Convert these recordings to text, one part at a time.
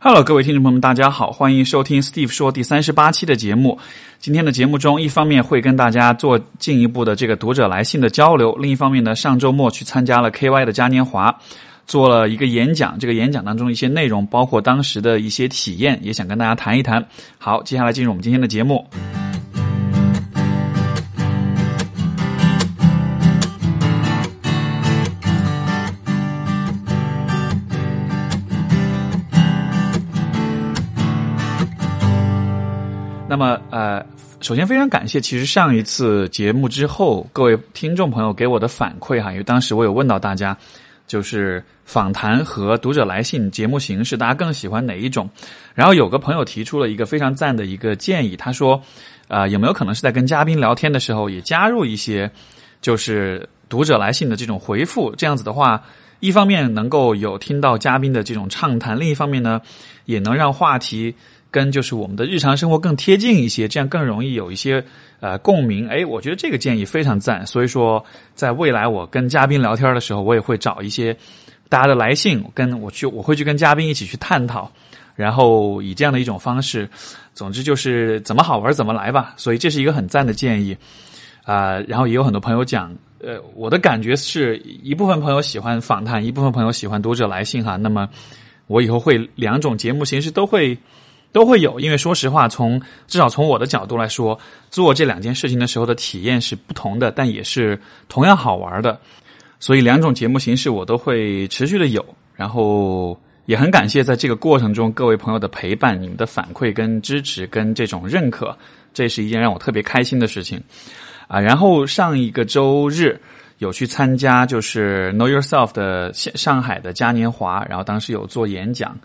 Hello，各位听众朋友们，大家好，欢迎收听 Steve 说第三十八期的节目。今天的节目中，一方面会跟大家做进一步的这个读者来信的交流，另一方面呢，上周末去参加了 KY 的嘉年华，做了一个演讲。这个演讲当中一些内容，包括当时的一些体验，也想跟大家谈一谈。好，接下来进入我们今天的节目。那么，呃，首先非常感谢，其实上一次节目之后，各位听众朋友给我的反馈哈，因为当时我有问到大家，就是访谈和读者来信节目形式，大家更喜欢哪一种？然后有个朋友提出了一个非常赞的一个建议，他说，啊，有没有可能是在跟嘉宾聊天的时候也加入一些，就是读者来信的这种回复？这样子的话，一方面能够有听到嘉宾的这种畅谈，另一方面呢，也能让话题。跟就是我们的日常生活更贴近一些，这样更容易有一些呃共鸣。哎，我觉得这个建议非常赞。所以说，在未来我跟嘉宾聊天的时候，我也会找一些大家的来信，跟我去我会去跟嘉宾一起去探讨，然后以这样的一种方式，总之就是怎么好玩怎么来吧。所以这是一个很赞的建议啊。然后也有很多朋友讲，呃，我的感觉是一部分朋友喜欢访谈，一部分朋友喜欢读者来信哈。那么我以后会两种节目形式都会。都会有，因为说实话，从至少从我的角度来说，做这两件事情的时候的体验是不同的，但也是同样好玩的。所以两种节目形式我都会持续的有，然后也很感谢在这个过程中各位朋友的陪伴、你们的反馈跟支持跟这种认可，这是一件让我特别开心的事情啊。然后上一个周日有去参加就是 Know Yourself 的上海的嘉年华，然后当时有做演讲。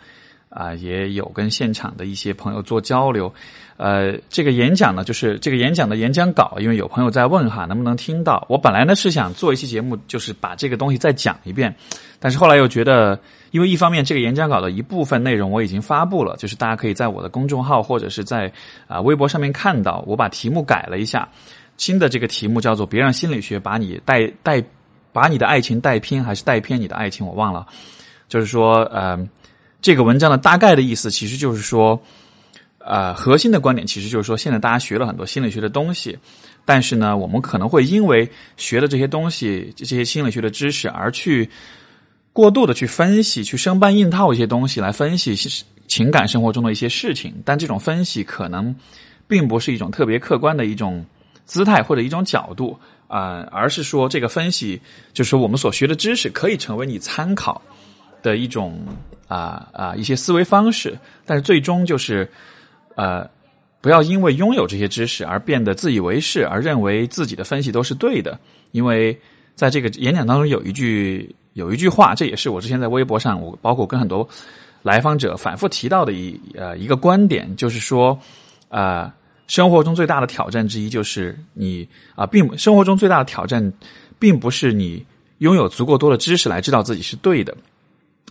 啊，也有跟现场的一些朋友做交流，呃，这个演讲呢，就是这个演讲的演讲稿，因为有朋友在问哈，能不能听到？我本来呢是想做一期节目，就是把这个东西再讲一遍，但是后来又觉得，因为一方面这个演讲稿的一部分内容我已经发布了，就是大家可以在我的公众号或者是在啊微博上面看到，我把题目改了一下，新的这个题目叫做“别让心理学把你带带把你的爱情带偏，还是带偏你的爱情”，我忘了，就是说，呃。这个文章的大概的意思，其实就是说，呃，核心的观点其实就是说，现在大家学了很多心理学的东西，但是呢，我们可能会因为学了这些东西、这些心理学的知识，而去过度的去分析、去生搬硬套一些东西来分析情感生活中的一些事情，但这种分析可能并不是一种特别客观的一种姿态或者一种角度啊，而是说这个分析就是我们所学的知识可以成为你参考的一种。啊啊，一些思维方式，但是最终就是，呃，不要因为拥有这些知识而变得自以为是，而认为自己的分析都是对的。因为在这个演讲当中有一句有一句话，这也是我之前在微博上，我包括跟很多来访者反复提到的一呃一个观点，就是说，啊，生活中最大的挑战之一就是你啊，并生活中最大的挑战，并不是你拥有足够多的知识来知道自己是对的。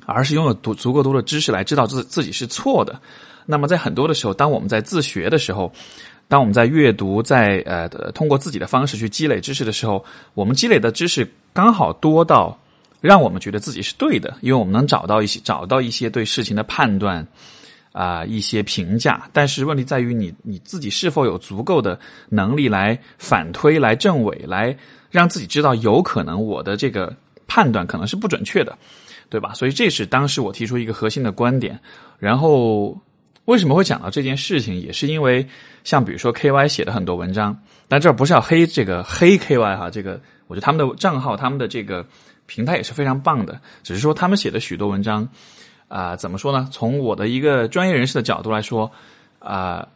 而是拥有足足够多的知识来知道自自己是错的。那么，在很多的时候，当我们在自学的时候，当我们在阅读，在呃通过自己的方式去积累知识的时候，我们积累的知识刚好多到让我们觉得自己是对的，因为我们能找到一些找到一些对事情的判断啊一些评价。但是问题在于你你自己是否有足够的能力来反推、来证伪、来让自己知道有可能我的这个判断可能是不准确的。对吧？所以这是当时我提出一个核心的观点。然后为什么会讲到这件事情，也是因为像比如说 K Y 写的很多文章，但这不是要黑这个黑 K Y 哈，这个我觉得他们的账号、他们的这个平台也是非常棒的。只是说他们写的许多文章啊，怎么说呢？从我的一个专业人士的角度来说啊，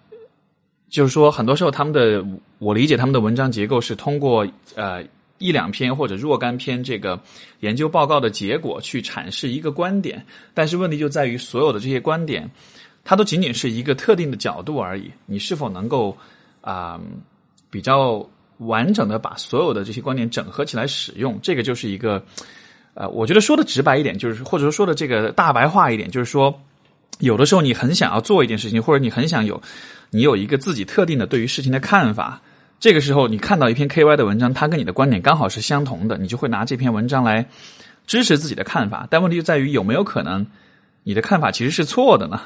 就是说很多时候他们的我理解他们的文章结构是通过呃。一两篇或者若干篇这个研究报告的结果去阐释一个观点，但是问题就在于所有的这些观点，它都仅仅是一个特定的角度而已。你是否能够啊比较完整的把所有的这些观点整合起来使用？这个就是一个呃，我觉得说的直白一点，就是或者说说的这个大白话一点，就是说有的时候你很想要做一件事情，或者你很想有你有一个自己特定的对于事情的看法。这个时候，你看到一篇 K Y 的文章，它跟你的观点刚好是相同的，你就会拿这篇文章来支持自己的看法。但问题就在于有没有可能你的看法其实是错的呢？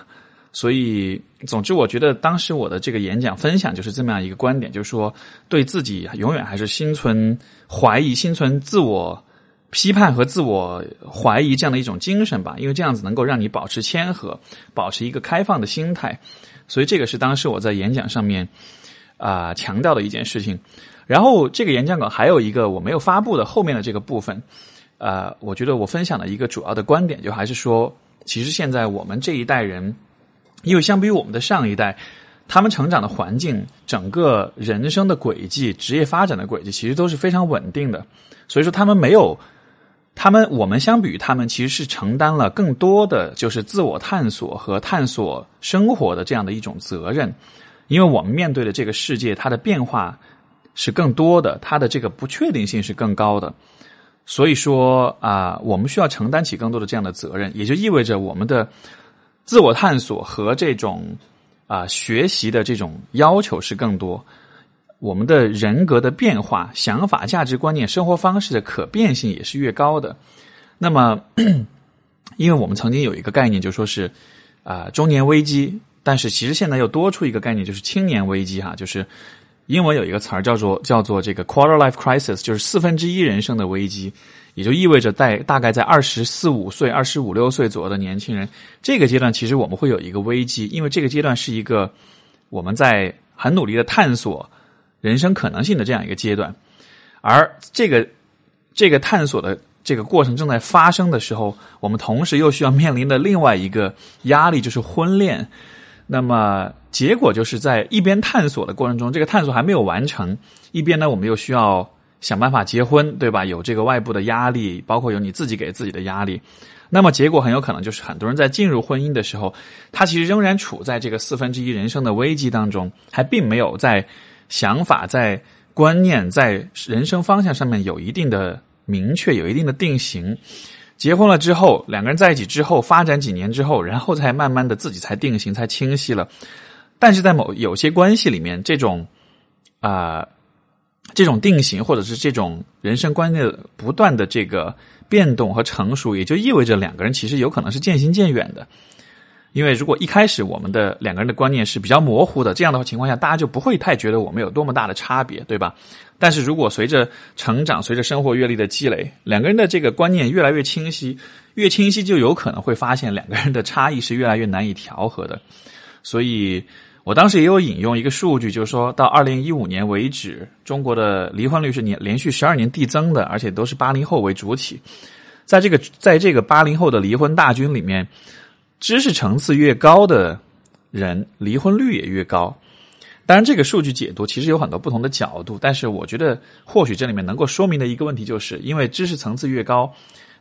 所以，总之，我觉得当时我的这个演讲分享就是这么样一个观点，就是说，对自己永远还是心存怀疑、心存自我批判和自我怀疑这样的一种精神吧，因为这样子能够让你保持谦和，保持一个开放的心态。所以，这个是当时我在演讲上面啊强调的一件事情。然后，这个演讲稿还有一个我没有发布的后面的这个部分，呃，我觉得我分享的一个主要的观点，就还是说，其实现在我们这一代人。因为相比于我们的上一代，他们成长的环境、整个人生的轨迹、职业发展的轨迹，其实都是非常稳定的。所以说，他们没有他们，我们相比于他们，其实是承担了更多的就是自我探索和探索生活的这样的一种责任。因为我们面对的这个世界，它的变化是更多的，它的这个不确定性是更高的。所以说啊，我们需要承担起更多的这样的责任，也就意味着我们的。自我探索和这种啊学习的这种要求是更多，我们的人格的变化、想法、价值观念、生活方式的可变性也是越高的。那么，因为我们曾经有一个概念，就说是啊中年危机，但是其实现在又多出一个概念，就是青年危机哈，就是英文有一个词儿叫做叫做这个 quarter life crisis，就是四分之一人生的危机。也就意味着，在大概在二十四五岁、二十五六岁左右的年轻人，这个阶段其实我们会有一个危机，因为这个阶段是一个我们在很努力的探索人生可能性的这样一个阶段，而这个这个探索的这个过程正在发生的时候，我们同时又需要面临的另外一个压力就是婚恋。那么结果就是在一边探索的过程中，这个探索还没有完成，一边呢，我们又需要。想办法结婚，对吧？有这个外部的压力，包括有你自己给自己的压力，那么结果很有可能就是很多人在进入婚姻的时候，他其实仍然处在这个四分之一人生的危机当中，还并没有在想法、在观念、在人生方向上面有一定的明确、有一定的定型。结婚了之后，两个人在一起之后，发展几年之后，然后才慢慢的自己才定型、才清晰了。但是在某有些关系里面，这种啊。这种定型，或者是这种人生观念不断的这个变动和成熟，也就意味着两个人其实有可能是渐行渐远的。因为如果一开始我们的两个人的观念是比较模糊的，这样的话情况下，大家就不会太觉得我们有多么大的差别，对吧？但是如果随着成长，随着生活阅历的积累，两个人的这个观念越来越清晰，越清晰就有可能会发现两个人的差异是越来越难以调和的。所以。我当时也有引用一个数据，就是说到二零一五年为止，中国的离婚率是年连续十二年递增的，而且都是八零后为主体。在这个在这个八零后的离婚大军里面，知识层次越高的人，离婚率也越高。当然，这个数据解读其实有很多不同的角度，但是我觉得或许这里面能够说明的一个问题，就是因为知识层次越高，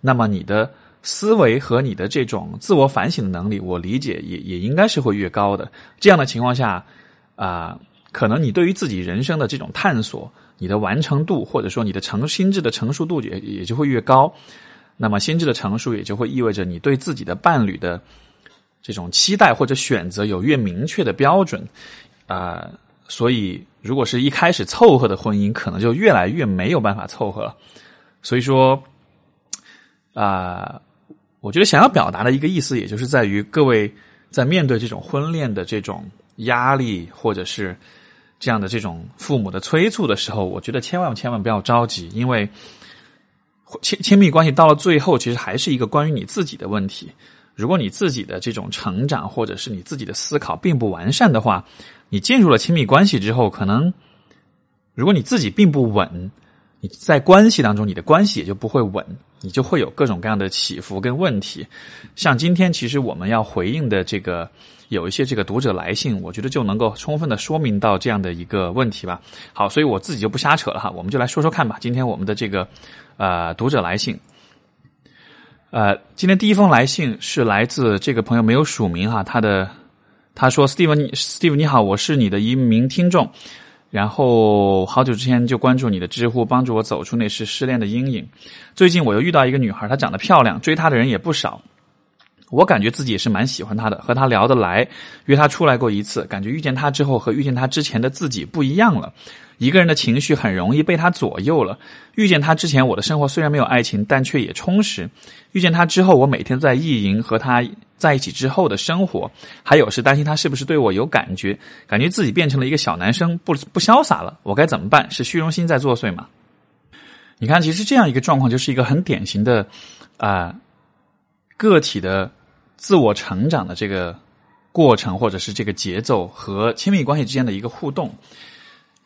那么你的。思维和你的这种自我反省的能力，我理解也也应该是会越高的。这样的情况下，啊，可能你对于自己人生的这种探索，你的完成度或者说你的成心智的成熟度也也就会越高。那么心智的成熟也就会意味着你对自己的伴侣的这种期待或者选择有越明确的标准啊。所以，如果是一开始凑合的婚姻，可能就越来越没有办法凑合了。所以说，啊。我觉得想要表达的一个意思，也就是在于各位在面对这种婚恋的这种压力，或者是这样的这种父母的催促的时候，我觉得千万千万不要着急，因为亲亲密关系到了最后，其实还是一个关于你自己的问题。如果你自己的这种成长，或者是你自己的思考并不完善的话，你进入了亲密关系之后，可能如果你自己并不稳。你在关系当中，你的关系也就不会稳，你就会有各种各样的起伏跟问题。像今天，其实我们要回应的这个有一些这个读者来信，我觉得就能够充分的说明到这样的一个问题吧。好，所以我自己就不瞎扯了哈，我们就来说说看吧。今天我们的这个呃读者来信，呃，今天第一封来信是来自这个朋友没有署名哈，他的他说 Steven，Steve，你好，我是你的一名听众。”然后好久之前就关注你的知乎，帮助我走出那时失恋的阴影。最近我又遇到一个女孩，她长得漂亮，追她的人也不少。我感觉自己也是蛮喜欢他的，和他聊得来，约他出来过一次，感觉遇见他之后和遇见他之前的自己不一样了。一个人的情绪很容易被他左右了。遇见他之前，我的生活虽然没有爱情，但却也充实；遇见他之后，我每天在意淫和他在一起之后的生活，还有是担心他是不是对我有感觉，感觉自己变成了一个小男生，不不潇洒了。我该怎么办？是虚荣心在作祟吗？你看，其实这样一个状况就是一个很典型的啊个体的。自我成长的这个过程，或者是这个节奏和亲密关系之间的一个互动，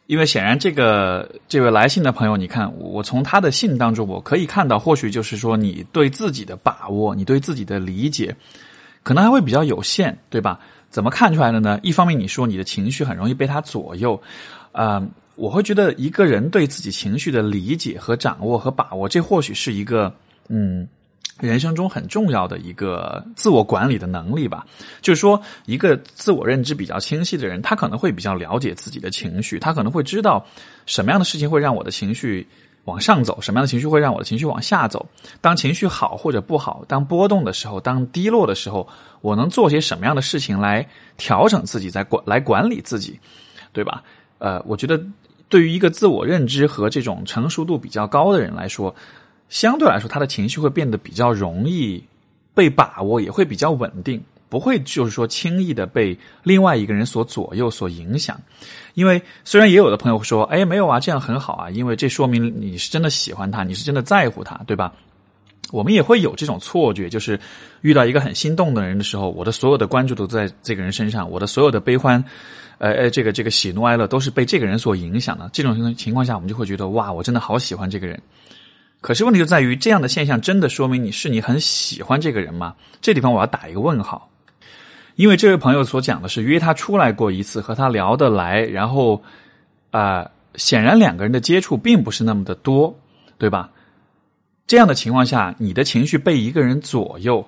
因为显然这个这位来信的朋友，你看我从他的信当中，我可以看到，或许就是说你对自己的把握，你对自己的理解，可能还会比较有限，对吧？怎么看出来的呢？一方面你说你的情绪很容易被他左右，啊，我会觉得一个人对自己情绪的理解和掌握和把握，这或许是一个嗯。人生中很重要的一个自我管理的能力吧，就是说，一个自我认知比较清晰的人，他可能会比较了解自己的情绪，他可能会知道什么样的事情会让我的情绪往上走，什么样的情绪会让我的情绪往下走。当情绪好或者不好，当波动的时候，当低落的时候，我能做些什么样的事情来调整自己，在管来管理自己，对吧？呃，我觉得对于一个自我认知和这种成熟度比较高的人来说。相对来说，他的情绪会变得比较容易被把握，也会比较稳定，不会就是说轻易的被另外一个人所左右、所影响。因为虽然也有的朋友说：“哎，没有啊，这样很好啊，因为这说明你是真的喜欢他，你是真的在乎他，对吧？”我们也会有这种错觉，就是遇到一个很心动的人的时候，我的所有的关注都在这个人身上，我的所有的悲欢，呃呃，这个这个喜怒哀乐都是被这个人所影响的。这种情况下，我们就会觉得：“哇，我真的好喜欢这个人。”可是问题就在于，这样的现象真的说明你是你很喜欢这个人吗？这地方我要打一个问号，因为这位朋友所讲的是约他出来过一次，和他聊得来，然后啊，显然两个人的接触并不是那么的多，对吧？这样的情况下，你的情绪被一个人左右。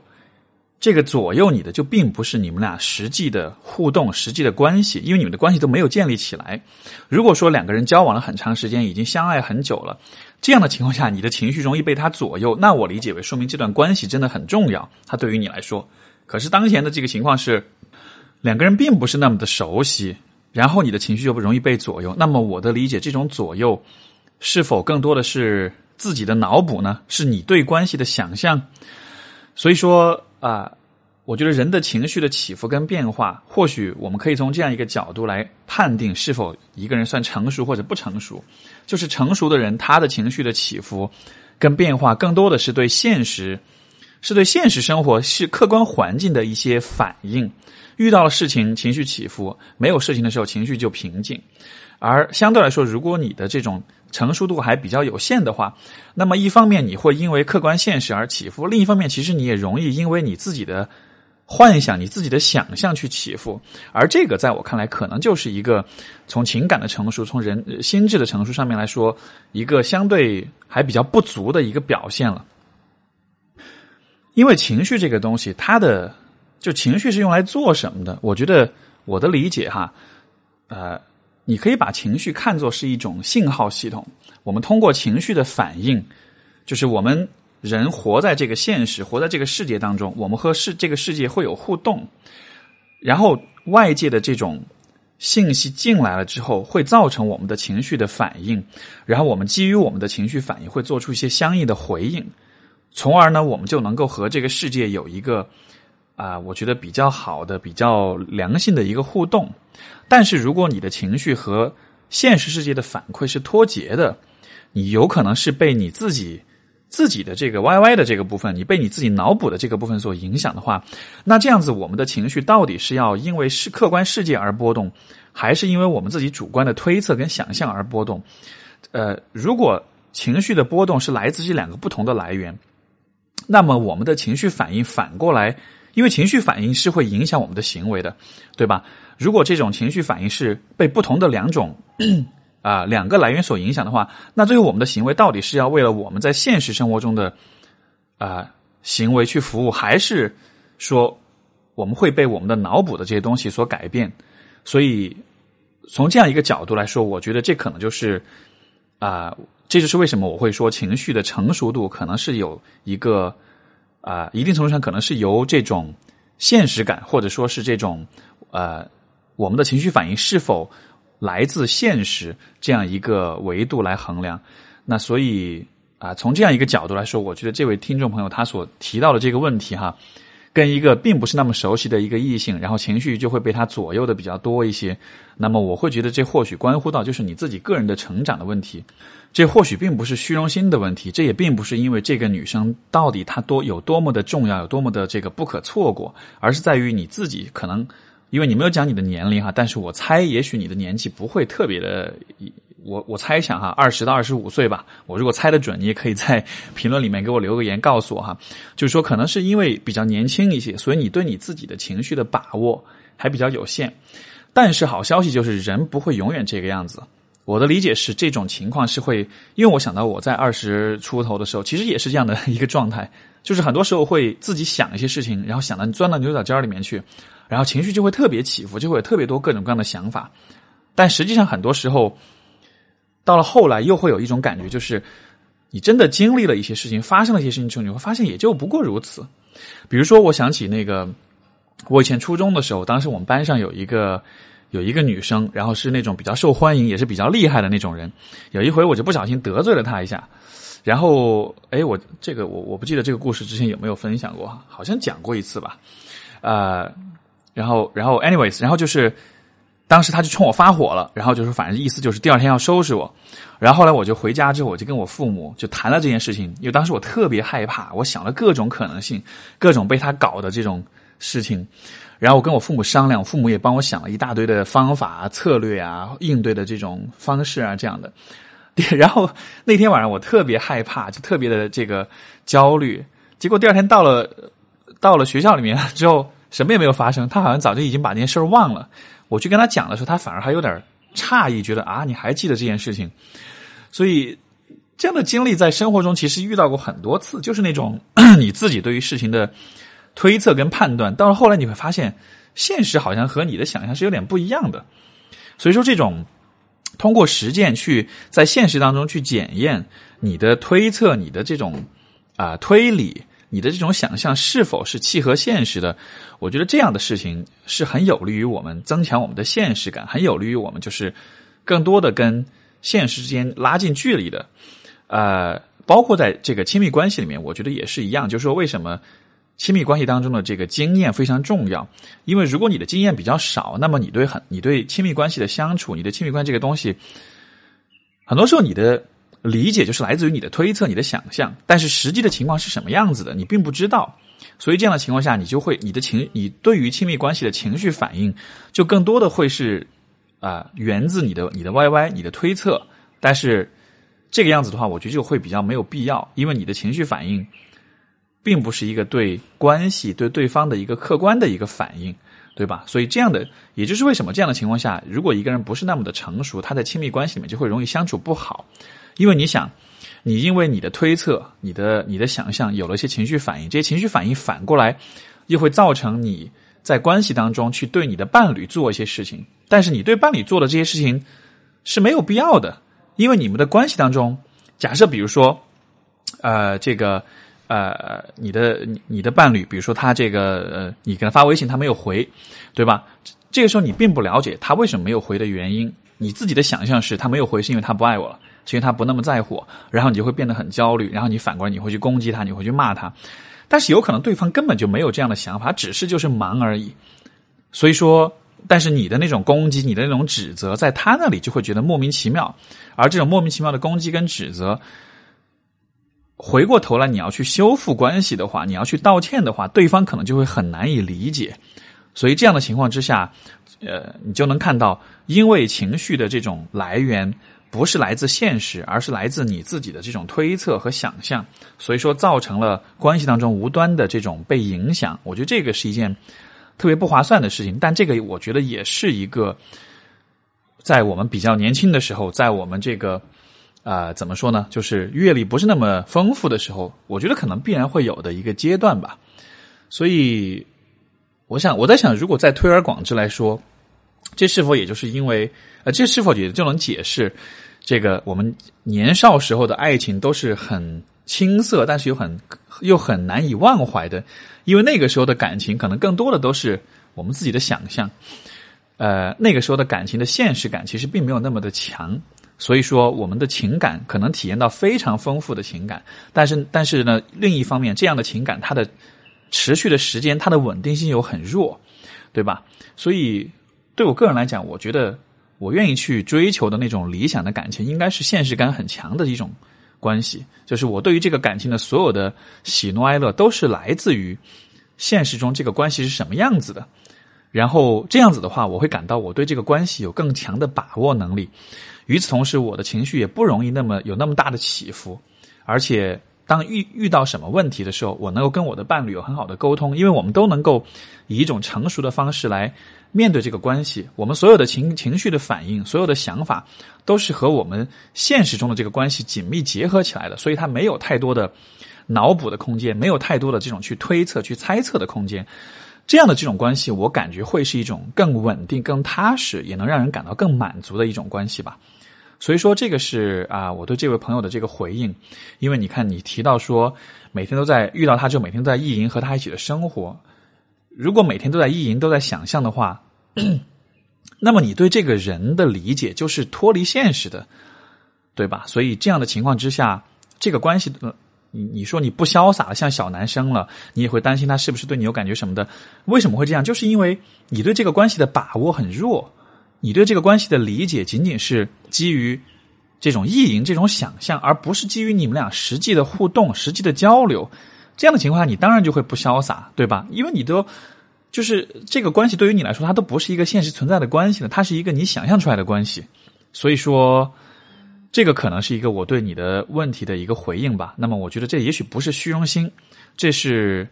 这个左右你的就并不是你们俩实际的互动、实际的关系，因为你们的关系都没有建立起来。如果说两个人交往了很长时间，已经相爱很久了，这样的情况下，你的情绪容易被他左右，那我理解为说明这段关系真的很重要，它对于你来说。可是当前的这个情况是，两个人并不是那么的熟悉，然后你的情绪就不容易被左右。那么我的理解，这种左右是否更多的是自己的脑补呢？是你对关系的想象？所以说。啊，我觉得人的情绪的起伏跟变化，或许我们可以从这样一个角度来判定是否一个人算成熟或者不成熟。就是成熟的人，他的情绪的起伏跟变化，更多的是对现实，是对现实生活是客观环境的一些反应。遇到了事情，情绪起伏；没有事情的时候，情绪就平静。而相对来说，如果你的这种成熟度还比较有限的话，那么一方面你会因为客观现实而起伏，另一方面其实你也容易因为你自己的幻想、你自己的想象去起伏，而这个在我看来，可能就是一个从情感的成熟、从人心智的成熟上面来说，一个相对还比较不足的一个表现了。因为情绪这个东西，它的就情绪是用来做什么的？我觉得我的理解哈，呃。你可以把情绪看作是一种信号系统。我们通过情绪的反应，就是我们人活在这个现实、活在这个世界当中，我们和世这个世界会有互动。然后外界的这种信息进来了之后，会造成我们的情绪的反应。然后我们基于我们的情绪反应，会做出一些相应的回应，从而呢，我们就能够和这个世界有一个啊，我觉得比较好的、比较良性的一个互动。但是，如果你的情绪和现实世界的反馈是脱节的，你有可能是被你自己自己的这个 Y Y 的这个部分，你被你自己脑补的这个部分所影响的话，那这样子，我们的情绪到底是要因为是客观世界而波动，还是因为我们自己主观的推测跟想象而波动？呃，如果情绪的波动是来自这两个不同的来源，那么我们的情绪反应反过来，因为情绪反应是会影响我们的行为的，对吧？如果这种情绪反应是被不同的两种啊两个来源所影响的话，那最后我们的行为到底是要为了我们在现实生活中的啊行为去服务，还是说我们会被我们的脑补的这些东西所改变？所以从这样一个角度来说，我觉得这可能就是啊，这就是为什么我会说情绪的成熟度可能是有一个啊，一定程度上可能是由这种现实感，或者说是这种呃，我们的情绪反应是否来自现实这样一个维度来衡量。那所以啊，从这样一个角度来说，我觉得这位听众朋友他所提到的这个问题哈。跟一个并不是那么熟悉的一个异性，然后情绪就会被他左右的比较多一些。那么我会觉得这或许关乎到就是你自己个人的成长的问题，这或许并不是虚荣心的问题，这也并不是因为这个女生到底她多有多么的重要，有多么的这个不可错过，而是在于你自己可能，因为你没有讲你的年龄哈，但是我猜也许你的年纪不会特别的。我我猜想哈，二十到二十五岁吧。我如果猜得准，你也可以在评论里面给我留个言，告诉我哈。就是说，可能是因为比较年轻一些，所以你对你自己的情绪的把握还比较有限。但是好消息就是，人不会永远这个样子。我的理解是，这种情况是会，因为我想到我在二十出头的时候，其实也是这样的一个状态，就是很多时候会自己想一些事情，然后想到钻到牛角尖里面去，然后情绪就会特别起伏，就会有特别多各种各样的想法。但实际上很多时候。到了后来，又会有一种感觉，就是你真的经历了一些事情，发生了一些事情之后，你会发现也就不过如此。比如说，我想起那个我以前初中的时候，当时我们班上有一个有一个女生，然后是那种比较受欢迎，也是比较厉害的那种人。有一回，我就不小心得罪了她一下，然后哎，我这个我我不记得这个故事之前有没有分享过，好像讲过一次吧。呃，然后然后，anyways，然后就是。当时他就冲我发火了，然后就是反正意思就是第二天要收拾我。然后后来我就回家之后，我就跟我父母就谈了这件事情，因为当时我特别害怕，我想了各种可能性，各种被他搞的这种事情。然后我跟我父母商量，父母也帮我想了一大堆的方法啊、策略啊，应对的这种方式啊，这样的。然后那天晚上我特别害怕，就特别的这个焦虑。结果第二天到了到了学校里面之后，什么也没有发生，他好像早就已经把那件事忘了。我去跟他讲的时候，他反而还有点诧异，觉得啊，你还记得这件事情？所以这样的经历在生活中其实遇到过很多次，就是那种 你自己对于事情的推测跟判断，到了后来你会发现，现实好像和你的想象是有点不一样的。所以说，这种通过实践去在现实当中去检验你的推测，你的这种啊推理。你的这种想象是否是契合现实的？我觉得这样的事情是很有利于我们增强我们的现实感，很有利于我们就是更多的跟现实之间拉近距离的。呃，包括在这个亲密关系里面，我觉得也是一样。就是说，为什么亲密关系当中的这个经验非常重要？因为如果你的经验比较少，那么你对很你对亲密关系的相处，你的亲密关这个东西，很多时候你的。理解就是来自于你的推测、你的想象，但是实际的情况是什么样子的，你并不知道。所以这样的情况下，你就会你的情，你对于亲密关系的情绪反应，就更多的会是啊，源自你的你的 Y Y 你的推测。但是这个样子的话，我觉得就会比较没有必要，因为你的情绪反应并不是一个对关系、对对方的一个客观的一个反应，对吧？所以这样的，也就是为什么这样的情况下，如果一个人不是那么的成熟，他在亲密关系里面就会容易相处不好。因为你想，你因为你的推测、你的你的想象有了一些情绪反应，这些情绪反应反过来又会造成你在关系当中去对你的伴侣做一些事情，但是你对伴侣做的这些事情是没有必要的，因为你们的关系当中，假设比如说，呃，这个呃，你的你的伴侣，比如说他这个呃，你给他发微信他没有回，对吧？这个时候你并不了解他为什么没有回的原因，你自己的想象是他没有回是因为他不爱我了。其实他不那么在乎，然后你就会变得很焦虑，然后你反过来你会去攻击他，你会去骂他，但是有可能对方根本就没有这样的想法，只是就是忙而已。所以说，但是你的那种攻击，你的那种指责，在他那里就会觉得莫名其妙，而这种莫名其妙的攻击跟指责，回过头来你要去修复关系的话，你要去道歉的话，对方可能就会很难以理解。所以这样的情况之下，呃，你就能看到，因为情绪的这种来源。不是来自现实，而是来自你自己的这种推测和想象，所以说造成了关系当中无端的这种被影响。我觉得这个是一件特别不划算的事情，但这个我觉得也是一个在我们比较年轻的时候，在我们这个啊怎么说呢，就是阅历不是那么丰富的时候，我觉得可能必然会有的一个阶段吧。所以，我想我在想，如果再推而广之来说，这是否也就是因为呃，这是否也就能解释？这个我们年少时候的爱情都是很青涩，但是又很又很难以忘怀的，因为那个时候的感情可能更多的都是我们自己的想象，呃，那个时候的感情的现实感其实并没有那么的强，所以说我们的情感可能体验到非常丰富的情感，但是但是呢，另一方面，这样的情感它的持续的时间，它的稳定性又很弱，对吧？所以对我个人来讲，我觉得。我愿意去追求的那种理想的感情，应该是现实感很强的一种关系。就是我对于这个感情的所有的喜怒哀乐，都是来自于现实中这个关系是什么样子的。然后这样子的话，我会感到我对这个关系有更强的把握能力。与此同时，我的情绪也不容易那么有那么大的起伏。而且，当遇遇到什么问题的时候，我能够跟我的伴侣有很好的沟通，因为我们都能够以一种成熟的方式来。面对这个关系，我们所有的情情绪的反应，所有的想法，都是和我们现实中的这个关系紧密结合起来的，所以它没有太多的脑补的空间，没有太多的这种去推测、去猜测的空间。这样的这种关系，我感觉会是一种更稳定、更踏实，也能让人感到更满足的一种关系吧。所以说，这个是啊，我对这位朋友的这个回应，因为你看，你提到说每天都在遇到他就，每天都在意淫和他一起的生活，如果每天都在意淫、都在想象的话。那么你对这个人的理解就是脱离现实的，对吧？所以这样的情况之下，这个关系，你你说你不潇洒了像小男生了，你也会担心他是不是对你有感觉什么的？为什么会这样？就是因为你对这个关系的把握很弱，你对这个关系的理解仅仅是基于这种意淫、这种想象，而不是基于你们俩实际的互动、实际的交流。这样的情况下，你当然就会不潇洒，对吧？因为你都。就是这个关系对于你来说，它都不是一个现实存在的关系了，它是一个你想象出来的关系。所以说，这个可能是一个我对你的问题的一个回应吧。那么，我觉得这也许不是虚荣心，这是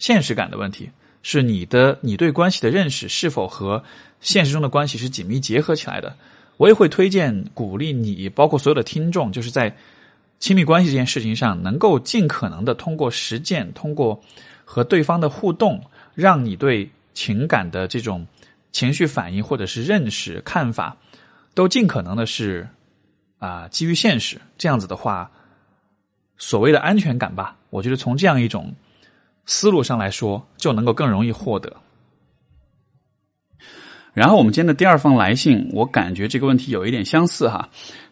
现实感的问题，是你的你对关系的认识是否和现实中的关系是紧密结合起来的。我也会推荐鼓励你，包括所有的听众，就是在亲密关系这件事情上，能够尽可能的通过实践，通过和对方的互动。让你对情感的这种情绪反应，或者是认识、看法，都尽可能的是啊基于现实。这样子的话，所谓的安全感吧，我觉得从这样一种思路上来说，就能够更容易获得。然后我们今天的第二封来信，我感觉这个问题有一点相似哈。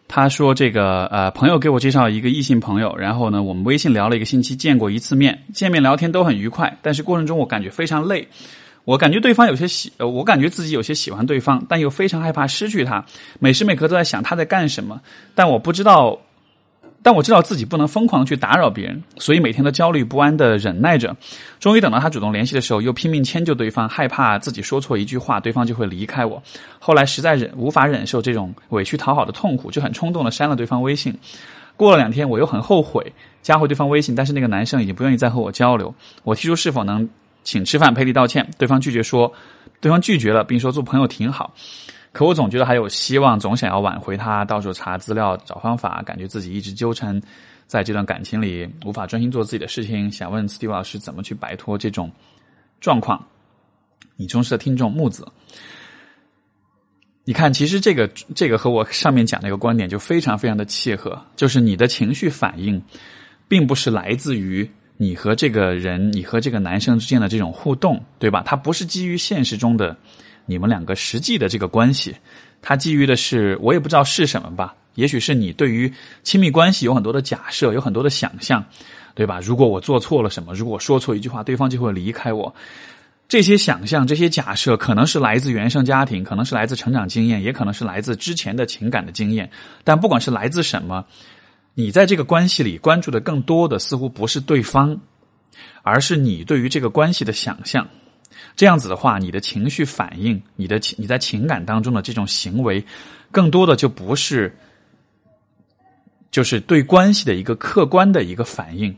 他说：“这个呃，朋友给我介绍一个异性朋友，然后呢，我们微信聊了一个星期，见过一次面，见面聊天都很愉快，但是过程中我感觉非常累，我感觉对方有些喜，呃，我感觉自己有些喜欢对方，但又非常害怕失去他，每时每刻都在想他在干什么，但我不知道。”但我知道自己不能疯狂去打扰别人，所以每天都焦虑不安的忍耐着。终于等到他主动联系的时候，又拼命迁就对方，害怕自己说错一句话，对方就会离开我。后来实在忍无法忍受这种委屈讨好的痛苦，就很冲动的删了对方微信。过了两天，我又很后悔加回对方微信，但是那个男生已经不愿意再和我交流。我提出是否能请吃饭赔礼道歉，对方拒绝说，对方拒绝了，并说做朋友挺好。可我总觉得还有希望，总想要挽回他，到时候查资料找方法，感觉自己一直纠缠在这段感情里，无法专心做自己的事情。想问斯蒂老师怎么去摆脱这种状况？你忠实的听众木子，你看，其实这个这个和我上面讲的一个观点就非常非常的契合，就是你的情绪反应，并不是来自于你和这个人，你和这个男生之间的这种互动，对吧？它不是基于现实中的。你们两个实际的这个关系，它基于的是我也不知道是什么吧？也许是你对于亲密关系有很多的假设，有很多的想象，对吧？如果我做错了什么，如果我说错一句话，对方就会离开我。这些想象、这些假设，可能是来自原生家庭，可能是来自成长经验，也可能是来自之前的情感的经验。但不管是来自什么，你在这个关系里关注的更多的，似乎不是对方，而是你对于这个关系的想象。这样子的话，你的情绪反应，你的情你在情感当中的这种行为，更多的就不是，就是对关系的一个客观的一个反应，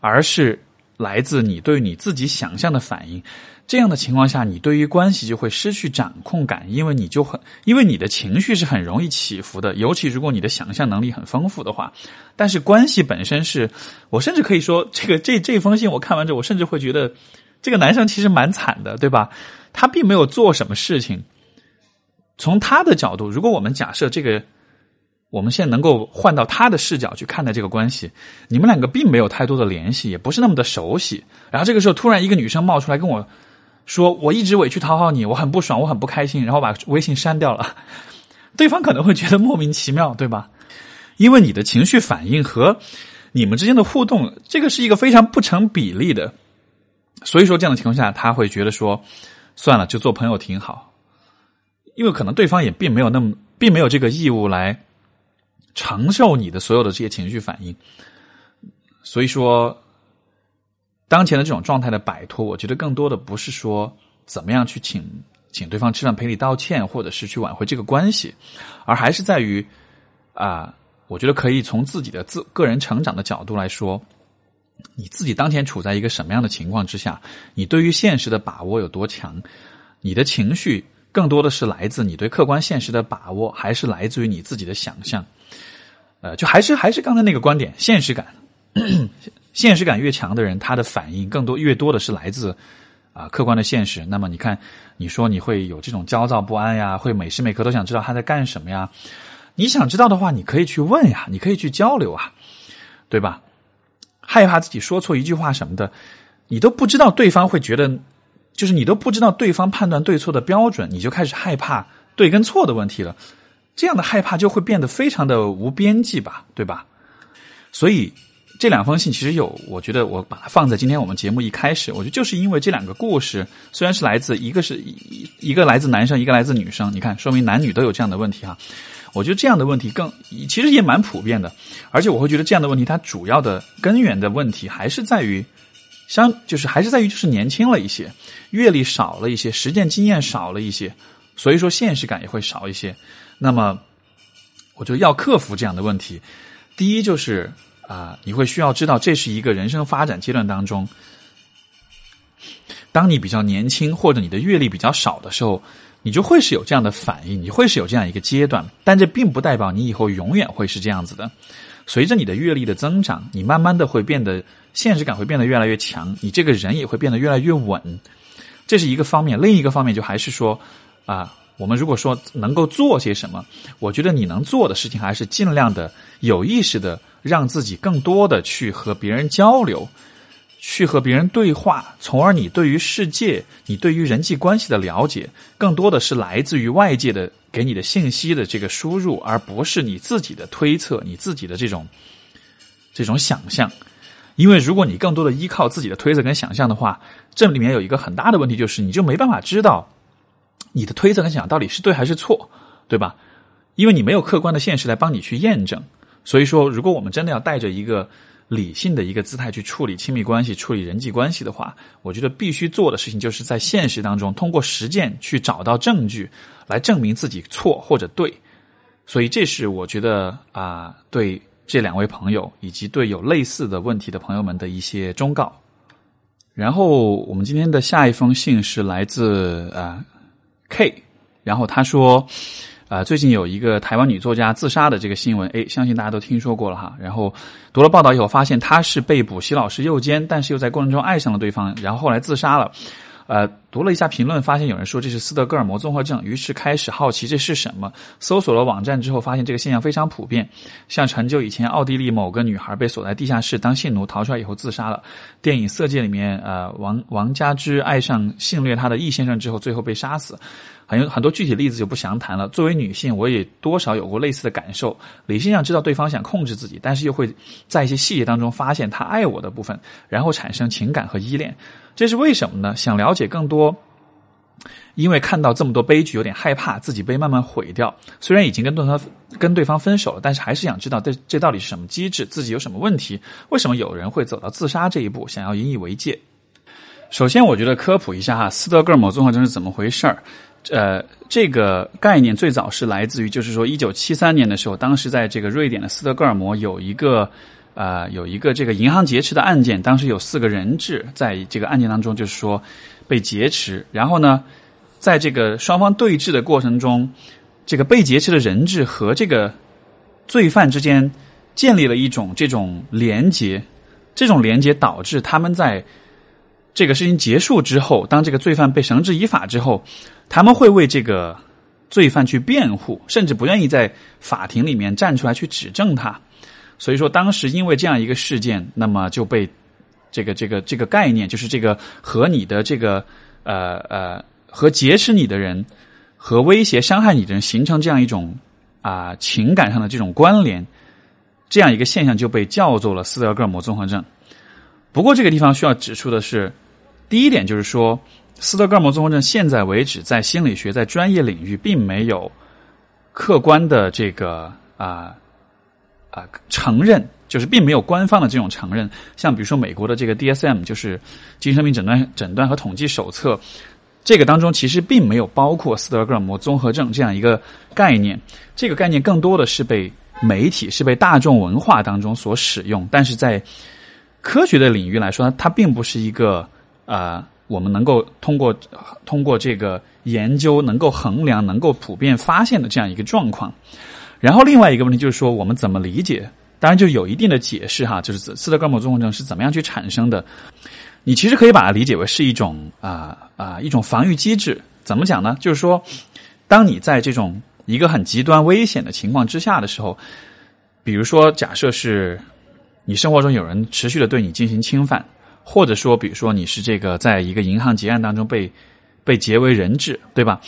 而是来自你对你自己想象的反应。这样的情况下，你对于关系就会失去掌控感，因为你就很，因为你的情绪是很容易起伏的，尤其如果你的想象能力很丰富的话。但是关系本身是，我甚至可以说，这个这这封信我看完之后，我甚至会觉得。这个男生其实蛮惨的，对吧？他并没有做什么事情。从他的角度，如果我们假设这个我们现在能够换到他的视角去看待这个关系，你们两个并没有太多的联系，也不是那么的熟悉。然后这个时候突然一个女生冒出来跟我说：“我一直委屈讨好你，我很不爽，我很不开心。”然后把微信删掉了。对方可能会觉得莫名其妙，对吧？因为你的情绪反应和你们之间的互动，这个是一个非常不成比例的。所以说，这样的情况下，他会觉得说：“算了，就做朋友挺好。”因为可能对方也并没有那么，并没有这个义务来。承受你的所有的这些情绪反应，所以说，当前的这种状态的摆脱，我觉得更多的不是说怎么样去请请对方吃饭赔礼道歉，或者是去挽回这个关系，而还是在于啊，我觉得可以从自己的自个人成长的角度来说，你自己当前处在一个什么样的情况之下，你对于现实的把握有多强，你的情绪更多的是来自你对客观现实的把握，还是来自于你自己的想象？呃，就还是还是刚才那个观点，现实感，现实感越强的人，他的反应更多越多的是来自啊客观的现实。那么你看，你说你会有这种焦躁不安呀，会每时每刻都想知道他在干什么呀？你想知道的话，你可以去问呀，你可以去交流啊，对吧？害怕自己说错一句话什么的，你都不知道对方会觉得，就是你都不知道对方判断对错的标准，你就开始害怕对跟错的问题了。这样的害怕就会变得非常的无边际吧，对吧？所以这两封信其实有，我觉得我把它放在今天我们节目一开始，我觉得就是因为这两个故事虽然是来自一个是一一个来自男生，一个来自女生，你看，说明男女都有这样的问题哈。我觉得这样的问题更其实也蛮普遍的，而且我会觉得这样的问题它主要的根源的问题还是在于相就是还是在于就是年轻了一些，阅历少了一些，实践经验少了一些，所以说现实感也会少一些。那么，我就要克服这样的问题。第一就是啊，你会需要知道，这是一个人生发展阶段当中，当你比较年轻或者你的阅历比较少的时候，你就会是有这样的反应，你会是有这样一个阶段。但这并不代表你以后永远会是这样子的。随着你的阅历的增长，你慢慢的会变得现实感会变得越来越强，你这个人也会变得越来越稳。这是一个方面，另一个方面就还是说啊。我们如果说能够做些什么，我觉得你能做的事情还是尽量的有意识的让自己更多的去和别人交流，去和别人对话，从而你对于世界、你对于人际关系的了解，更多的是来自于外界的给你的信息的这个输入，而不是你自己的推测、你自己的这种这种想象。因为如果你更多的依靠自己的推测跟想象的话，这里面有一个很大的问题，就是你就没办法知道。你的推测跟想到底是对还是错，对吧？因为你没有客观的现实来帮你去验证，所以说，如果我们真的要带着一个理性的一个姿态去处理亲密关系、处理人际关系的话，我觉得必须做的事情就是在现实当中通过实践去找到证据，来证明自己错或者对。所以，这是我觉得啊，对这两位朋友以及对有类似的问题的朋友们的一些忠告。然后，我们今天的下一封信是来自啊。K，然后他说，啊，最近有一个台湾女作家自杀的这个新闻，哎，相信大家都听说过了哈。然后读了报道以后，发现她是被补习老师诱奸，但是又在过程中爱上了对方，然后后来自杀了。呃，读了一下评论，发现有人说这是斯德哥尔摩综合症，于是开始好奇这是什么。搜索了网站之后，发现这个现象非常普遍。像成就以前，奥地利某个女孩被锁在地下室当性奴，逃出来以后自杀了。电影《色戒》里面，呃，王王佳芝爱上性虐她的易先生之后，最后被杀死。很有很多具体例子就不详谈了。作为女性，我也多少有过类似的感受。理性上知道对方想控制自己，但是又会在一些细节当中发现他爱我的部分，然后产生情感和依恋。这是为什么呢？想了解更多，因为看到这么多悲剧，有点害怕自己被慢慢毁掉。虽然已经跟对方跟对方分手了，但是还是想知道这这到底是什么机制，自己有什么问题？为什么有人会走到自杀这一步？想要引以为戒。首先，我觉得科普一下哈，斯德哥尔摩综合症是怎么回事儿。呃，这个概念最早是来自于，就是说，一九七三年的时候，当时在这个瑞典的斯德哥尔摩有一个，呃，有一个这个银行劫持的案件，当时有四个人质在这个案件当中，就是说被劫持。然后呢，在这个双方对峙的过程中，这个被劫持的人质和这个罪犯之间建立了一种这种连结，这种连结导致他们在。这个事情结束之后，当这个罪犯被绳之以法之后，他们会为这个罪犯去辩护，甚至不愿意在法庭里面站出来去指证他。所以说，当时因为这样一个事件，那么就被这个这个这个概念，就是这个和你的这个呃呃和劫持你的人和威胁伤害你的人形成这样一种啊情感上的这种关联，这样一个现象就被叫做了斯德哥尔摩综合症。不过，这个地方需要指出的是，第一点就是说。斯德哥尔摩综合症现在为止，在心理学在专业领域并没有客观的这个啊啊承认，就是并没有官方的这种承认。像比如说美国的这个 DSM，就是精神病诊断诊断和统计手册，这个当中其实并没有包括斯德哥尔摩综合症这样一个概念。这个概念更多的是被媒体、是被大众文化当中所使用，但是在科学的领域来说，它并不是一个啊。我们能够通过通过这个研究，能够衡量，能够普遍发现的这样一个状况。然后另外一个问题就是说，我们怎么理解？当然就有一定的解释哈，就是斯德哥尔摩综合症是怎么样去产生的？你其实可以把它理解为是一种啊啊一种防御机制。怎么讲呢？就是说，当你在这种一个很极端危险的情况之下的时候，比如说假设是你生活中有人持续的对你进行侵犯。或者说，比如说你是这个在一个银行劫案当中被被劫为人质，对吧？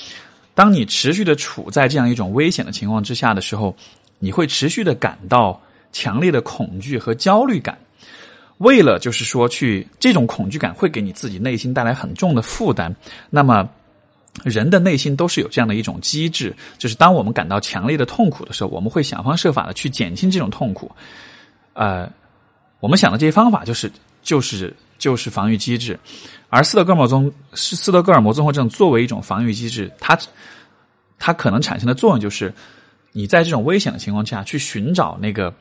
当你持续的处在这样一种危险的情况之下的时候，你会持续的感到强烈的恐惧和焦虑感。为了就是说去这种恐惧感会给你自己内心带来很重的负担。那么人的内心都是有这样的一种机制，就是当我们感到强烈的痛苦的时候，我们会想方设法的去减轻这种痛苦。呃，我们想的这些方法就是就是。就是防御机制，而斯德哥尔摩综斯斯德哥尔摩综合症作为一种防御机制，它它可能产生的作用就是，你在这种危险的情况下去寻找那个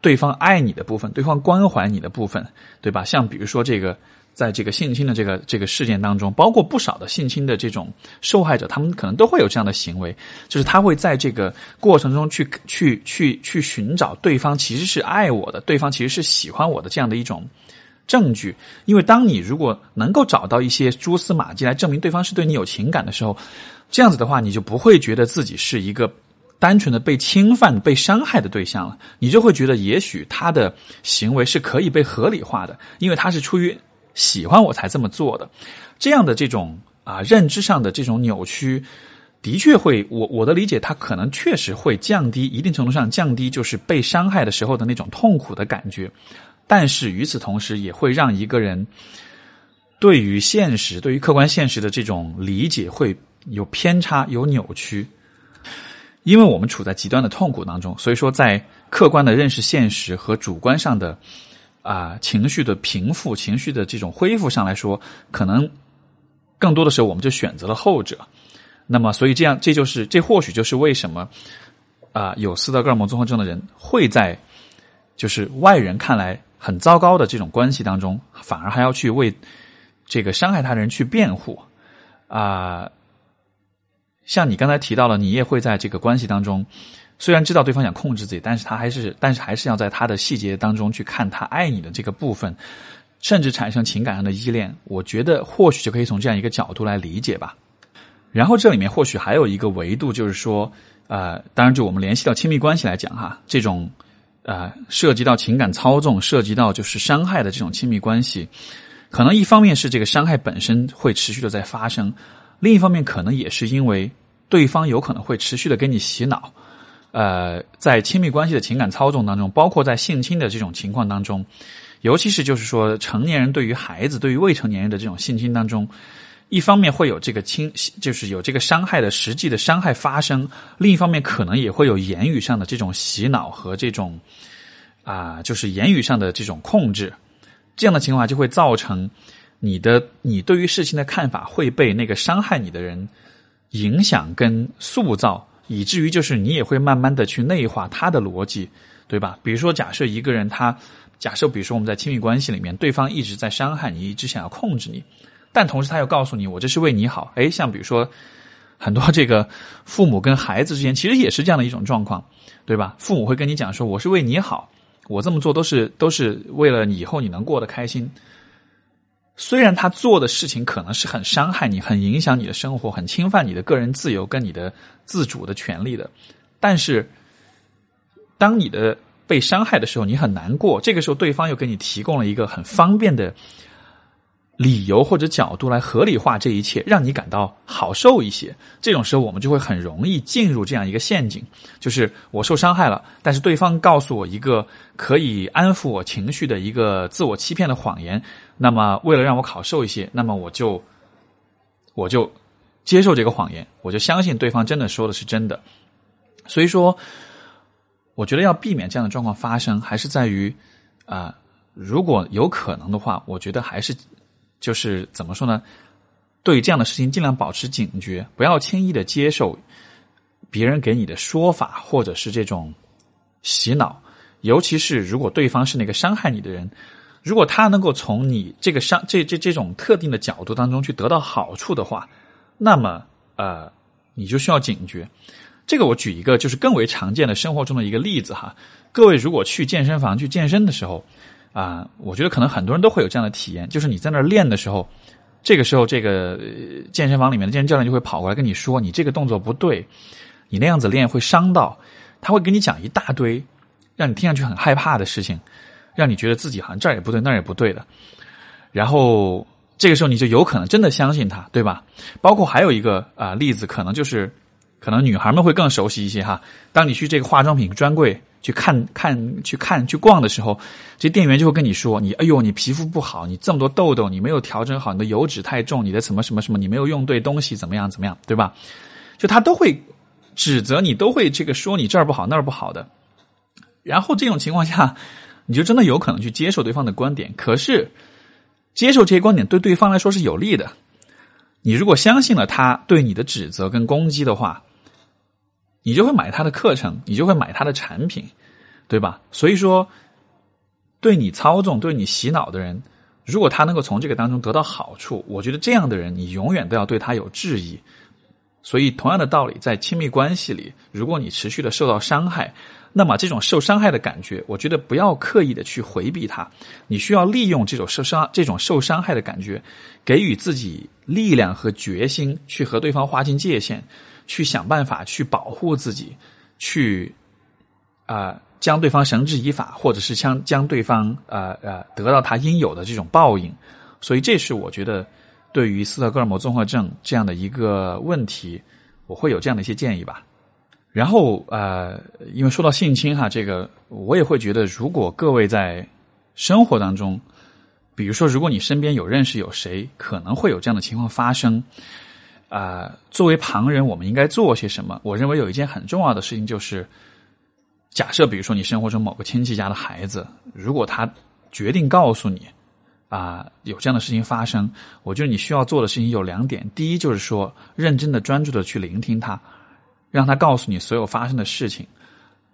对方爱你的部分，对方关怀你的部分，对吧？像比如说这个，在这个性侵的这个这个事件当中，包括不少的性侵的这种受害者，他们可能都会有这样的行为，就是他会在这个过程中去去去去寻找对方其实是爱我的，对方其实是喜欢我的这样的一种。证据，因为当你如果能够找到一些蛛丝马迹来证明对方是对你有情感的时候，这样子的话，你就不会觉得自己是一个单纯的被侵犯、被伤害的对象了，你就会觉得也许他的行为是可以被合理化的，因为他是出于喜欢我才这么做的。这样的这种啊认知上的这种扭曲，的确会，我我的理解，他可能确实会降低一定程度上降低就是被伤害的时候的那种痛苦的感觉。但是与此同时，也会让一个人对于现实、对于客观现实的这种理解会有偏差、有扭曲。因为我们处在极端的痛苦当中，所以说在客观的认识现实和主观上的啊情绪的平复、情绪的这种恢复上来说，可能更多的时候我们就选择了后者。那么，所以这样，这就是这或许就是为什么啊有斯德哥尔摩综合症的人会在就是外人看来。很糟糕的这种关系当中，反而还要去为这个伤害他人去辩护啊！像你刚才提到了，你也会在这个关系当中，虽然知道对方想控制自己，但是他还是，但是还是要在他的细节当中去看他爱你的这个部分，甚至产生情感上的依恋。我觉得或许就可以从这样一个角度来理解吧。然后这里面或许还有一个维度，就是说，呃，当然就我们联系到亲密关系来讲哈，这种。啊，涉及到情感操纵，涉及到就是伤害的这种亲密关系，可能一方面是这个伤害本身会持续的在发生，另一方面可能也是因为对方有可能会持续的给你洗脑。呃，在亲密关系的情感操纵当中，包括在性侵的这种情况当中，尤其是就是说成年人对于孩子、对于未成年人的这种性侵当中。一方面会有这个侵，就是有这个伤害的实际的伤害发生；另一方面，可能也会有言语上的这种洗脑和这种啊，就是言语上的这种控制。这样的情况就会造成你的你对于事情的看法会被那个伤害你的人影响跟塑造，以至于就是你也会慢慢的去内化他的逻辑，对吧？比如说，假设一个人他假设，比如说我们在亲密关系里面，对方一直在伤害你，一直想要控制你。但同时，他又告诉你，我这是为你好。哎，像比如说，很多这个父母跟孩子之间，其实也是这样的一种状况，对吧？父母会跟你讲说，我是为你好，我这么做都是都是为了以后你能过得开心。虽然他做的事情可能是很伤害你、很影响你的生活、很侵犯你的个人自由跟你的自主的权利的，但是当你的被伤害的时候，你很难过。这个时候，对方又给你提供了一个很方便的理由或者角度来合理化这一切，让你感到好受一些。这种时候，我们就会很容易进入这样一个陷阱，就是我受伤害了，但是对方告诉我一个可以安抚我情绪的一个自我欺骗的谎言。那么，为了让我好受一些，那么我就我就接受这个谎言，我就相信对方真的说的是真的。所以说，我觉得要避免这样的状况发生，还是在于啊，如果有可能的话，我觉得还是就是怎么说呢？对这样的事情尽量保持警觉，不要轻易的接受别人给你的说法或者是这种洗脑，尤其是如果对方是那个伤害你的人。如果他能够从你这个伤这这这种特定的角度当中去得到好处的话，那么呃，你就需要警觉。这个我举一个就是更为常见的生活中的一个例子哈。各位如果去健身房去健身的时候啊，我觉得可能很多人都会有这样的体验，就是你在那儿练的时候，这个时候这个健身房里面的健身教练就会跑过来跟你说，你这个动作不对，你那样子练会伤到，他会给你讲一大堆让你听上去很害怕的事情。让你觉得自己好像这儿也不对那儿也不对的，然后这个时候你就有可能真的相信他，对吧？包括还有一个啊例子，可能就是可能女孩们会更熟悉一些哈。当你去这个化妆品专柜去看看、去看、去逛的时候，这店员就会跟你说：“你哎呦，你皮肤不好，你这么多痘痘，你没有调整好，你的油脂太重，你的什么什么什么，你没有用对东西，怎么样怎么样，对吧？”就他都会指责你，都会这个说你这儿不好那儿不好的。然后这种情况下。你就真的有可能去接受对方的观点，可是接受这些观点对对方来说是有利的。你如果相信了他对你的指责跟攻击的话，你就会买他的课程，你就会买他的产品，对吧？所以说，对你操纵、对你洗脑的人，如果他能够从这个当中得到好处，我觉得这样的人，你永远都要对他有质疑。所以，同样的道理，在亲密关系里，如果你持续的受到伤害，那么，这种受伤害的感觉，我觉得不要刻意的去回避它，你需要利用这种受伤、这种受伤害的感觉，给予自己力量和决心，去和对方划清界限，去想办法去保护自己，去啊将对方绳之以法，或者是将将对方呃呃得到他应有的这种报应。所以，这是我觉得对于斯德哥尔摩综合症这样的一个问题，我会有这样的一些建议吧。然后呃，因为说到性侵哈，这个我也会觉得，如果各位在生活当中，比如说，如果你身边有认识有谁可能会有这样的情况发生，啊，作为旁人，我们应该做些什么？我认为有一件很重要的事情就是，假设比如说你生活中某个亲戚家的孩子，如果他决定告诉你啊有这样的事情发生，我觉得你需要做的事情有两点：第一，就是说认真的、专注的去聆听他。让他告诉你所有发生的事情，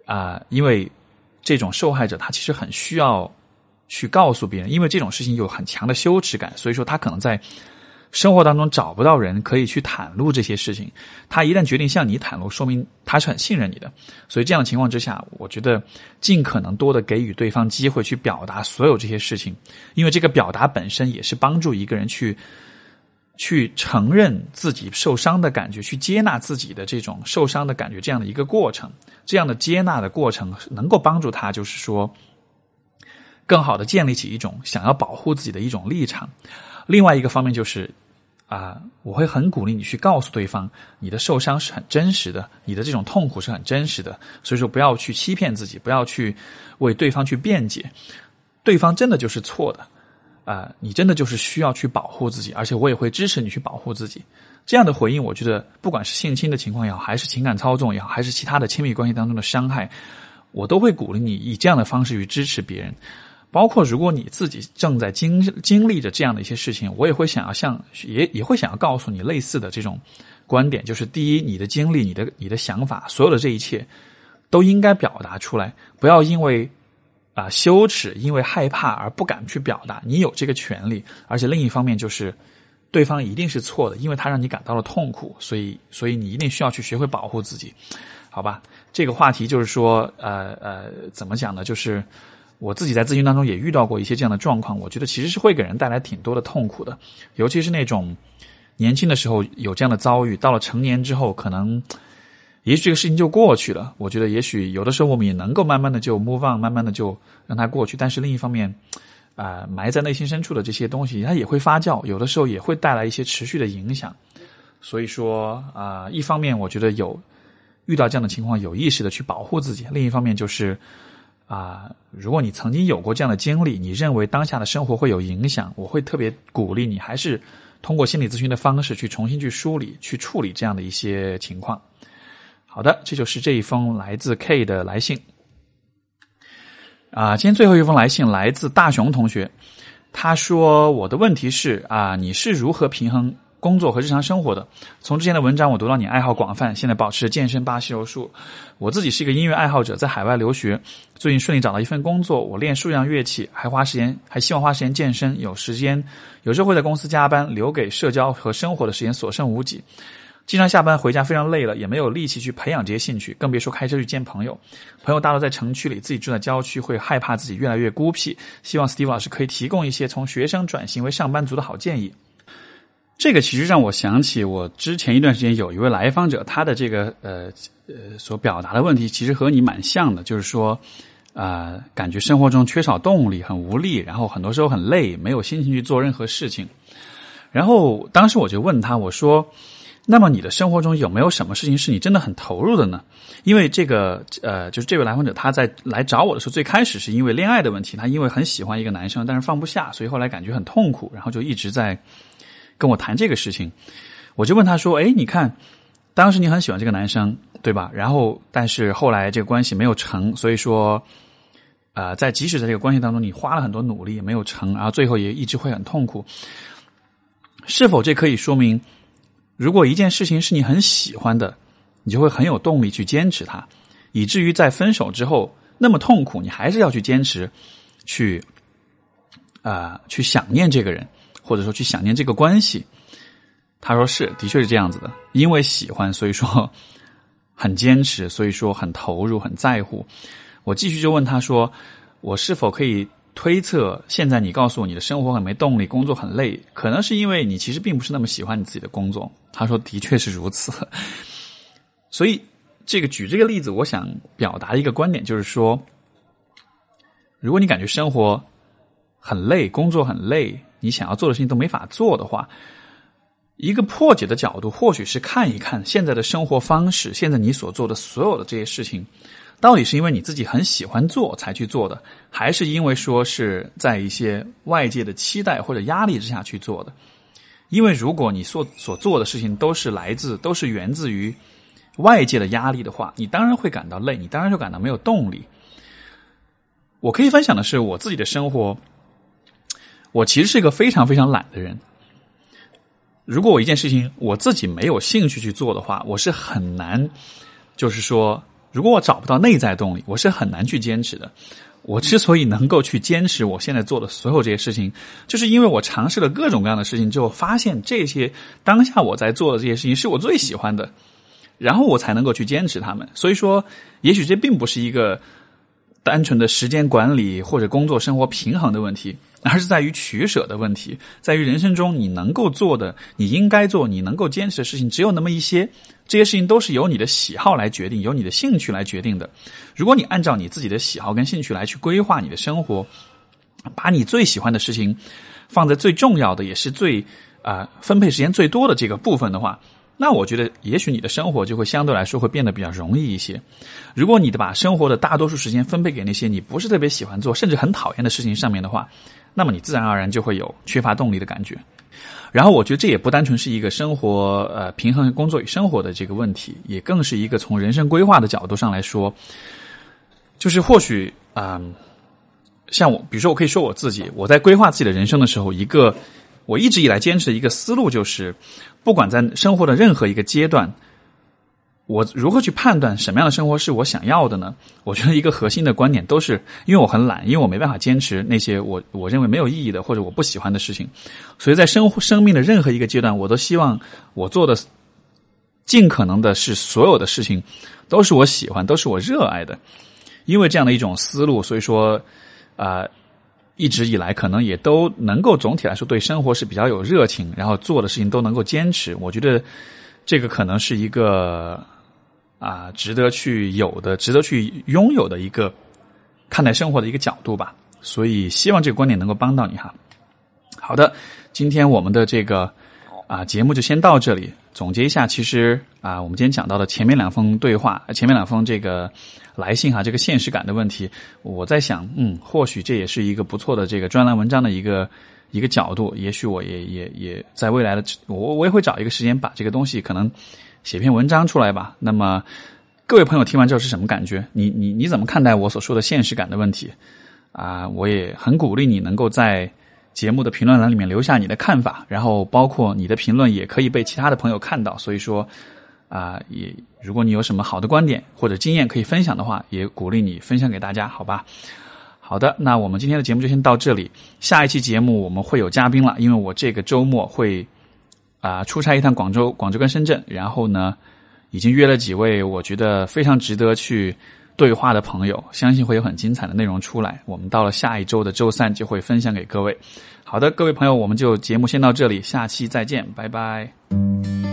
啊，因为这种受害者他其实很需要去告诉别人，因为这种事情有很强的羞耻感，所以说他可能在生活当中找不到人可以去袒露这些事情。他一旦决定向你袒露，说明他是很信任你的。所以这样的情况之下，我觉得尽可能多的给予对方机会去表达所有这些事情，因为这个表达本身也是帮助一个人去。去承认自己受伤的感觉，去接纳自己的这种受伤的感觉，这样的一个过程，这样的接纳的过程，能够帮助他，就是说，更好的建立起一种想要保护自己的一种立场。另外一个方面就是，啊，我会很鼓励你去告诉对方，你的受伤是很真实的，你的这种痛苦是很真实的。所以说，不要去欺骗自己，不要去为对方去辩解，对方真的就是错的。啊，你真的就是需要去保护自己，而且我也会支持你去保护自己。这样的回应，我觉得不管是性侵的情况也好，还是情感操纵也好，还是其他的亲密关系当中的伤害，我都会鼓励你以这样的方式去支持别人。包括如果你自己正在经经历着这样的一些事情，我也会想要向也也会想要告诉你类似的这种观点，就是第一，你的经历、你的你的想法，所有的这一切都应该表达出来，不要因为。啊，羞耻，因为害怕而不敢去表达，你有这个权利。而且另一方面就是，对方一定是错的，因为他让你感到了痛苦，所以，所以你一定需要去学会保护自己，好吧？这个话题就是说，呃呃，怎么讲呢？就是我自己在咨询当中也遇到过一些这样的状况，我觉得其实是会给人带来挺多的痛苦的，尤其是那种年轻的时候有这样的遭遇，到了成年之后，可能也许这个事情就过去了。我觉得也许有的时候我们也能够慢慢的就 move on，慢慢的就让它过去。但是另一方面，啊，埋在内心深处的这些东西，它也会发酵，有的时候也会带来一些持续的影响。所以说啊，一方面我觉得有遇到这样的情况，有意识的去保护自己；另一方面就是。啊，如果你曾经有过这样的经历，你认为当下的生活会有影响，我会特别鼓励你，还是通过心理咨询的方式去重新去梳理、去处理这样的一些情况。好的，这就是这一封来自 K 的来信。啊，今天最后一封来信来自大熊同学，他说：“我的问题是啊，你是如何平衡？”工作和日常生活的，从之前的文章我读到你爱好广泛，现在保持健身、巴西柔术。我自己是一个音乐爱好者，在海外留学，最近顺利找到一份工作，我练数样乐器，还花时间，还希望花时间健身。有时间，有时候会在公司加班，留给社交和生活的时间所剩无几。经常下班回家非常累了，也没有力气去培养这些兴趣，更别说开车去见朋友。朋友大多在城区里，自己住在郊区，会害怕自己越来越孤僻。希望 Steve 老师可以提供一些从学生转型为上班族的好建议。这个其实让我想起我之前一段时间有一位来访者，他的这个呃呃所表达的问题，其实和你蛮像的，就是说啊，感觉生活中缺少动力，很无力，然后很多时候很累，没有心情去做任何事情。然后当时我就问他，我说：“那么你的生活中有没有什么事情是你真的很投入的呢？”因为这个呃，就是这位来访者他在来找我的时候，最开始是因为恋爱的问题，他因为很喜欢一个男生，但是放不下，所以后来感觉很痛苦，然后就一直在。跟我谈这个事情，我就问他说：“哎，你看，当时你很喜欢这个男生，对吧？然后，但是后来这个关系没有成，所以说，呃，在即使在这个关系当中，你花了很多努力也没有成，然后最后也一直会很痛苦。是否这可以说明，如果一件事情是你很喜欢的，你就会很有动力去坚持它，以至于在分手之后那么痛苦，你还是要去坚持，去啊，去想念这个人。”或者说去想念这个关系，他说是，的确是这样子的。因为喜欢，所以说 很坚持，所以说很投入，很在乎。我继续就问他说：“我是否可以推测，现在你告诉我你的生活很没动力，工作很累，可能是因为你其实并不是那么喜欢你自己的工作？”他说：“的确是如此。”所以这个举这个例子，我想表达一个观点，就是说，如果你感觉生活很累，工作很累。你想要做的事情都没法做的话，一个破解的角度，或许是看一看现在的生活方式，现在你所做的所有的这些事情，到底是因为你自己很喜欢做才去做的，还是因为说是在一些外界的期待或者压力之下去做的？因为如果你所所做的事情都是来自、都是源自于外界的压力的话，你当然会感到累，你当然就感到没有动力。我可以分享的是我自己的生活。我其实是一个非常非常懒的人。如果我一件事情我自己没有兴趣去做的话，我是很难，就是说，如果我找不到内在动力，我是很难去坚持的。我之所以能够去坚持我现在做的所有这些事情，就是因为我尝试了各种各样的事情之后，发现这些当下我在做的这些事情是我最喜欢的，然后我才能够去坚持他们。所以说，也许这并不是一个单纯的时间管理或者工作生活平衡的问题。而是在于取舍的问题，在于人生中你能够做的、你应该做、你能够坚持的事情只有那么一些，这些事情都是由你的喜好来决定，由你的兴趣来决定的。如果你按照你自己的喜好跟兴趣来去规划你的生活，把你最喜欢的事情放在最重要的，也是最啊分配时间最多的这个部分的话。那我觉得，也许你的生活就会相对来说会变得比较容易一些。如果你的把生活的大多数时间分配给那些你不是特别喜欢做，甚至很讨厌的事情上面的话，那么你自然而然就会有缺乏动力的感觉。然后，我觉得这也不单纯是一个生活呃平衡工作与生活的这个问题，也更是一个从人生规划的角度上来说，就是或许啊，像我，比如说我可以说我自己，我在规划自己的人生的时候，一个我一直以来坚持的一个思路就是。不管在生活的任何一个阶段，我如何去判断什么样的生活是我想要的呢？我觉得一个核心的观点都是，因为我很懒，因为我没办法坚持那些我我认为没有意义的或者我不喜欢的事情，所以在生生命的任何一个阶段，我都希望我做的尽可能的是所有的事情都是我喜欢，都是我热爱的。因为这样的一种思路，所以说啊，一直以来可能也都能够总体来说对生活是比较有热情，然后做的事情都能够坚持。我觉得这个可能是一个啊值得去有的、值得去拥有的一个看待生活的一个角度吧。所以希望这个观点能够帮到你哈。好的，今天我们的这个啊节目就先到这里。总结一下，其实啊，我们今天讲到的前面两封对话，前面两封这个来信哈，这个现实感的问题，我在想，嗯，或许这也是一个不错的这个专栏文章的一个一个角度。也许我也也也在未来的我我也会找一个时间把这个东西可能写篇文章出来吧。那么各位朋友听完之后是什么感觉？你你你怎么看待我所说的现实感的问题？啊，我也很鼓励你能够在。节目的评论栏里面留下你的看法，然后包括你的评论也可以被其他的朋友看到。所以说，啊，也如果你有什么好的观点或者经验可以分享的话，也鼓励你分享给大家，好吧？好的，那我们今天的节目就先到这里。下一期节目我们会有嘉宾了，因为我这个周末会啊出差一趟广州、广州跟深圳，然后呢，已经约了几位我觉得非常值得去。对话的朋友，相信会有很精彩的内容出来。我们到了下一周的周三就会分享给各位。好的，各位朋友，我们就节目先到这里，下期再见，拜拜。